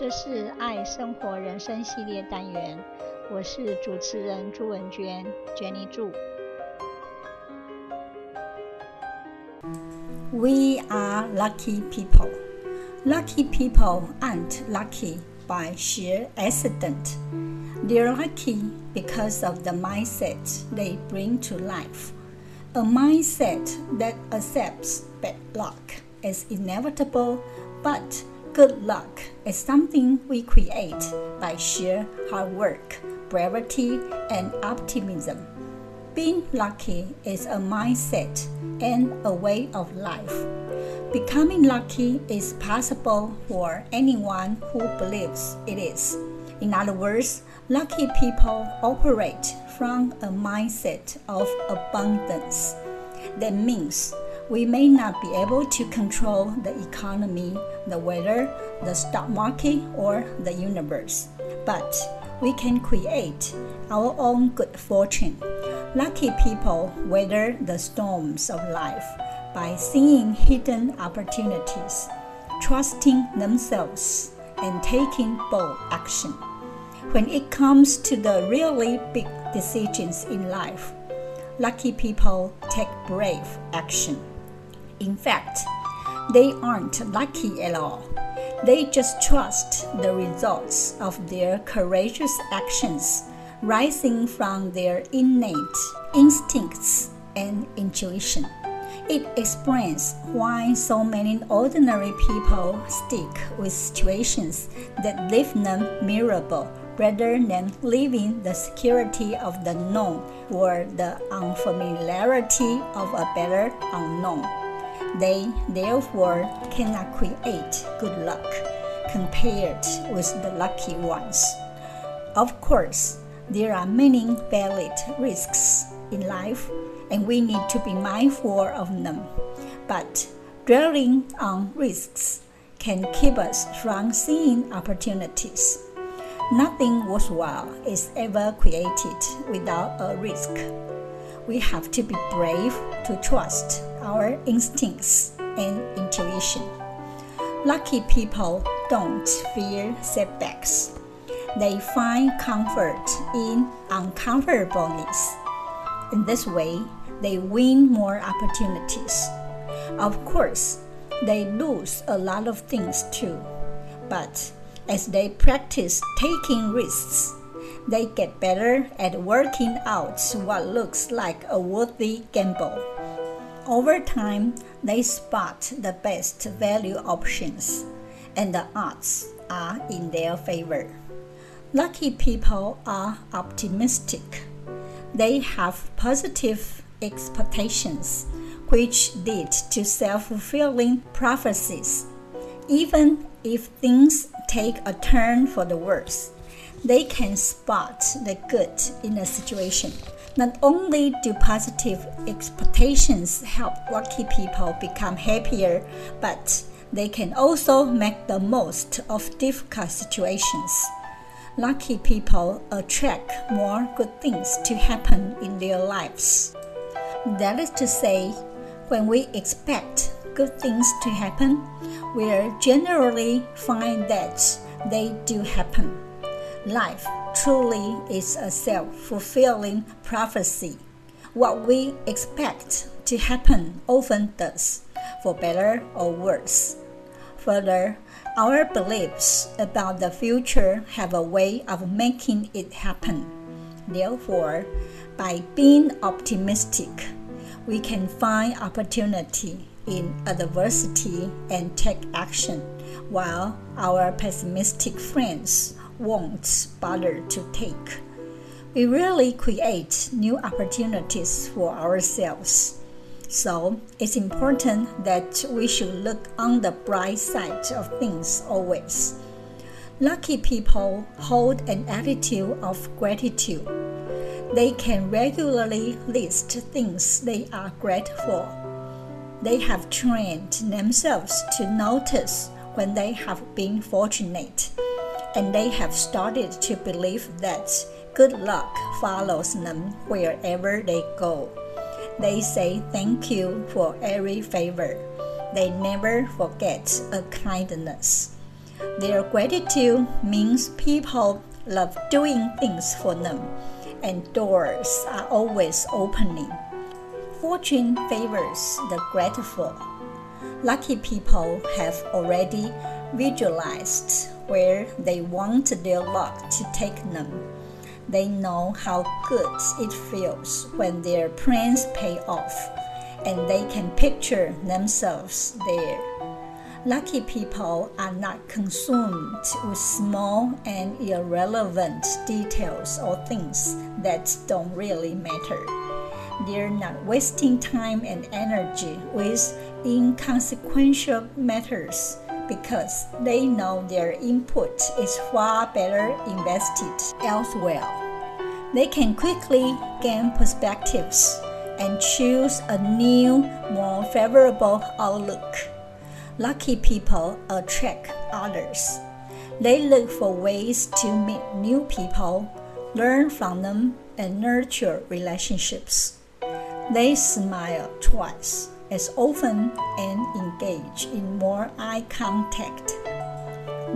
这是爱生活人生系列单元，我是主持人朱文娟，Jenny 朱。We are lucky people. Lucky people aren't lucky by sheer accident. They're lucky because of the mindset they bring to life. A mindset that accepts bad luck as inevitable, but good luck is something we create by sheer hard work, bravery, and optimism. Being lucky is a mindset and a way of life. Becoming lucky is possible for anyone who believes it is. In other words, lucky people operate from a mindset of abundance. That means we may not be able to control the economy, the weather, the stock market, or the universe, but we can create our own good fortune. Lucky people weather the storms of life by seeing hidden opportunities, trusting themselves, and taking bold action. When it comes to the really big decisions in life, lucky people take brave action. In fact, they aren't lucky at all. They just trust the results of their courageous actions rising from their innate instincts and intuition. It explains why so many ordinary people stick with situations that leave them miserable rather than leaving the security of the known or the unfamiliarity of a better unknown. They therefore cannot create good luck compared with the lucky ones. Of course, there are many valid risks in life, and we need to be mindful of them. But dwelling on risks can keep us from seeing opportunities. Nothing worthwhile is ever created without a risk. We have to be brave to trust our instincts and intuition. Lucky people don't fear setbacks. They find comfort in uncomfortableness. In this way, they win more opportunities. Of course, they lose a lot of things too, but as they practice taking risks, they get better at working out what looks like a worthy gamble. Over time, they spot the best value options, and the odds are in their favor. Lucky people are optimistic. They have positive expectations, which lead to self fulfilling prophecies. Even if things take a turn for the worse, they can spot the good in a situation. Not only do positive expectations help lucky people become happier, but they can also make the most of difficult situations. Lucky people attract more good things to happen in their lives. That is to say, when we expect good things to happen, we generally find that they do happen. Life truly is a self fulfilling prophecy. What we expect to happen often does, for better or worse. Further, our beliefs about the future have a way of making it happen. Therefore, by being optimistic, we can find opportunity in adversity and take action, while our pessimistic friends won't bother to take. We really create new opportunities for ourselves. So it's important that we should look on the bright side of things always. Lucky people hold an attitude of gratitude. They can regularly list things they are grateful. They have trained themselves to notice when they have been fortunate, and they have started to believe that good luck follows them wherever they go. They say thank you for every favor. They never forget a kindness. Their gratitude means people love doing things for them, and doors are always opening. Fortune favors the grateful. Lucky people have already visualized where they want their luck to take them. They know how good it feels when their plans pay off, and they can picture themselves there. Lucky people are not consumed with small and irrelevant details or things that don't really matter. They're not wasting time and energy with inconsequential matters because they know their input is far better invested elsewhere. They can quickly gain perspectives and choose a new, more favorable outlook. Lucky people attract others. They look for ways to meet new people, learn from them, and nurture relationships. They smile twice as often and engage in more eye contact.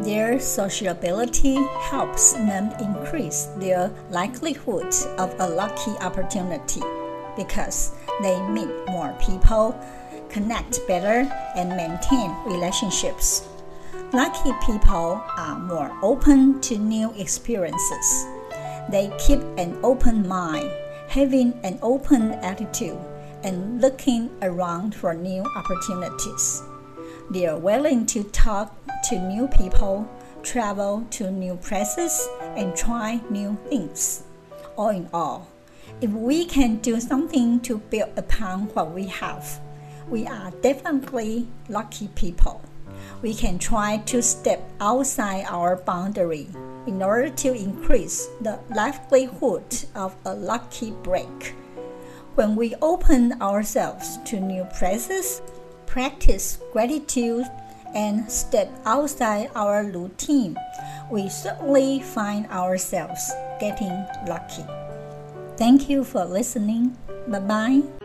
Their sociability helps them increase their likelihood of a lucky opportunity because they meet more people connect better, and maintain relationships. Lucky people are more open to new experiences. They keep an open mind, having an open attitude, and looking around for new opportunities. They are willing to talk to new people, travel to new places, and try new things. All in all, if we can do something to build upon what we have, we are definitely lucky people. We can try to step outside our boundary in order to increase the likelihood of a lucky break. When we open ourselves to new places, practice gratitude, and step outside our routine, we certainly find ourselves getting lucky. Thank you for listening. Bye bye.